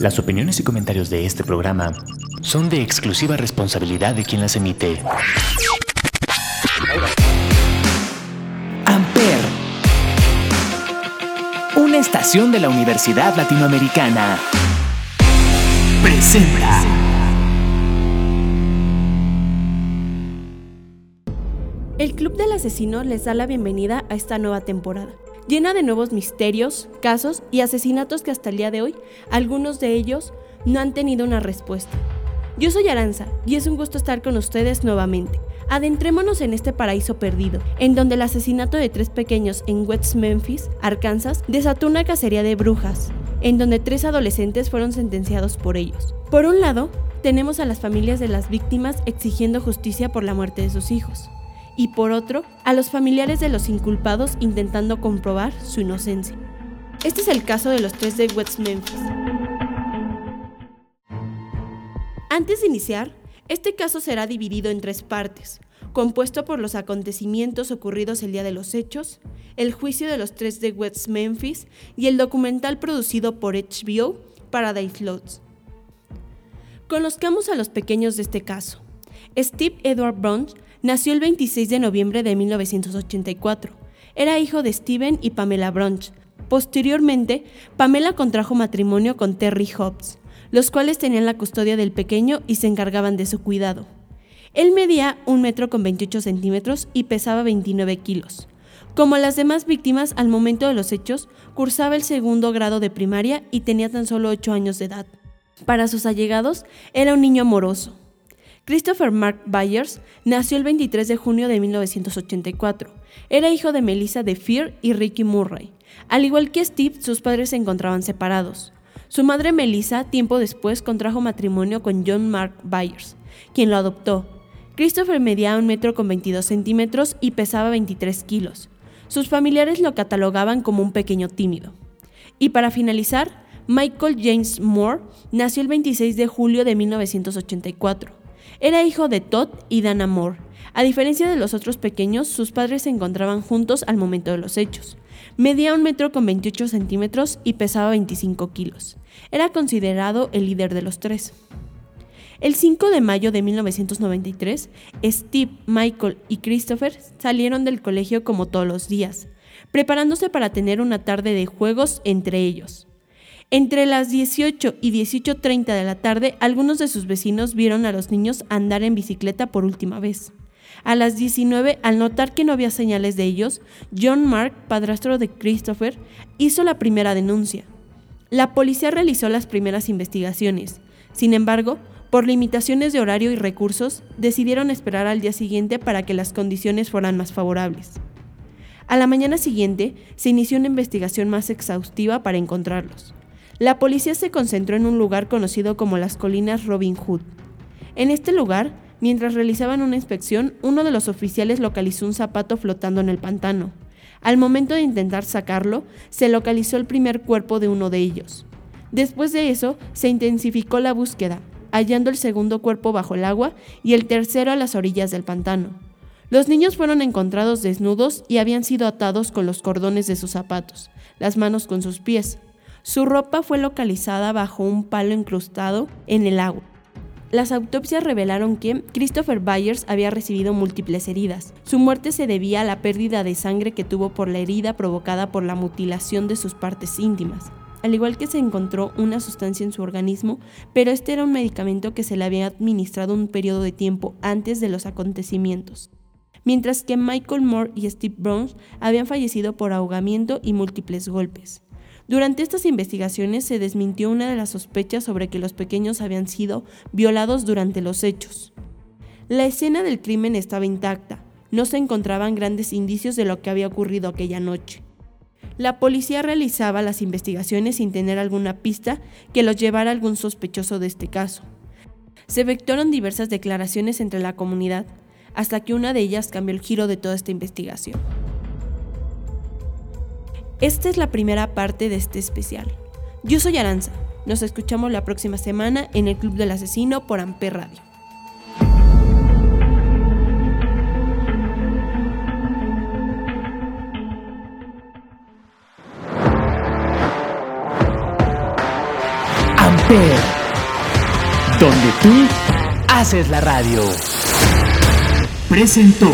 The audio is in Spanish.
Las opiniones y comentarios de este programa son de exclusiva responsabilidad de quien las emite. Amper, una estación de la Universidad Latinoamericana, presenta. El Club del Asesino les da la bienvenida a esta nueva temporada llena de nuevos misterios, casos y asesinatos que hasta el día de hoy, algunos de ellos, no han tenido una respuesta. Yo soy Aranza y es un gusto estar con ustedes nuevamente. Adentrémonos en este paraíso perdido, en donde el asesinato de tres pequeños en West Memphis, Arkansas, desató una cacería de brujas, en donde tres adolescentes fueron sentenciados por ellos. Por un lado, tenemos a las familias de las víctimas exigiendo justicia por la muerte de sus hijos y por otro, a los familiares de los inculpados intentando comprobar su inocencia. Este es el caso de los tres de West Memphis. Antes de iniciar, este caso será dividido en tres partes, compuesto por los acontecimientos ocurridos el día de los hechos, el juicio de los tres de West Memphis y el documental producido por HBO, Paradise Lost. Conozcamos a los pequeños de este caso. Steve Edward Brunch Nació el 26 de noviembre de 1984. Era hijo de Steven y Pamela Brunch. Posteriormente, Pamela contrajo matrimonio con Terry Hobbs, los cuales tenían la custodia del pequeño y se encargaban de su cuidado. Él medía un metro con 28 centímetros y pesaba 29 kilos. Como las demás víctimas, al momento de los hechos, cursaba el segundo grado de primaria y tenía tan solo 8 años de edad. Para sus allegados, era un niño amoroso. Christopher Mark Byers nació el 23 de junio de 1984. Era hijo de Melissa de Fear y Ricky Murray. Al igual que Steve, sus padres se encontraban separados. Su madre Melissa, tiempo después, contrajo matrimonio con John Mark Byers, quien lo adoptó. Christopher medía un metro con 22 centímetros y pesaba 23 kilos. Sus familiares lo catalogaban como un pequeño tímido. Y para finalizar, Michael James Moore nació el 26 de julio de 1984. Era hijo de Todd y Dana Moore. A diferencia de los otros pequeños, sus padres se encontraban juntos al momento de los hechos. Medía un metro con 28 centímetros y pesaba 25 kilos. Era considerado el líder de los tres. El 5 de mayo de 1993, Steve, Michael y Christopher salieron del colegio como todos los días, preparándose para tener una tarde de juegos entre ellos. Entre las 18 y 18.30 de la tarde, algunos de sus vecinos vieron a los niños andar en bicicleta por última vez. A las 19, al notar que no había señales de ellos, John Mark, padrastro de Christopher, hizo la primera denuncia. La policía realizó las primeras investigaciones. Sin embargo, por limitaciones de horario y recursos, decidieron esperar al día siguiente para que las condiciones fueran más favorables. A la mañana siguiente, se inició una investigación más exhaustiva para encontrarlos. La policía se concentró en un lugar conocido como las colinas Robin Hood. En este lugar, mientras realizaban una inspección, uno de los oficiales localizó un zapato flotando en el pantano. Al momento de intentar sacarlo, se localizó el primer cuerpo de uno de ellos. Después de eso, se intensificó la búsqueda, hallando el segundo cuerpo bajo el agua y el tercero a las orillas del pantano. Los niños fueron encontrados desnudos y habían sido atados con los cordones de sus zapatos, las manos con sus pies, su ropa fue localizada bajo un palo incrustado en el agua. Las autopsias revelaron que Christopher Byers había recibido múltiples heridas. Su muerte se debía a la pérdida de sangre que tuvo por la herida provocada por la mutilación de sus partes íntimas. Al igual que se encontró una sustancia en su organismo, pero este era un medicamento que se le había administrado un periodo de tiempo antes de los acontecimientos. Mientras que Michael Moore y Steve Brown habían fallecido por ahogamiento y múltiples golpes. Durante estas investigaciones se desmintió una de las sospechas sobre que los pequeños habían sido violados durante los hechos. La escena del crimen estaba intacta, no se encontraban grandes indicios de lo que había ocurrido aquella noche. La policía realizaba las investigaciones sin tener alguna pista que los llevara a algún sospechoso de este caso. Se efectuaron diversas declaraciones entre la comunidad, hasta que una de ellas cambió el giro de toda esta investigación. Esta es la primera parte de este especial. Yo soy Aranza. Nos escuchamos la próxima semana en el Club del Asesino por Amper Radio. Hiper, donde tú haces la radio. Presentó.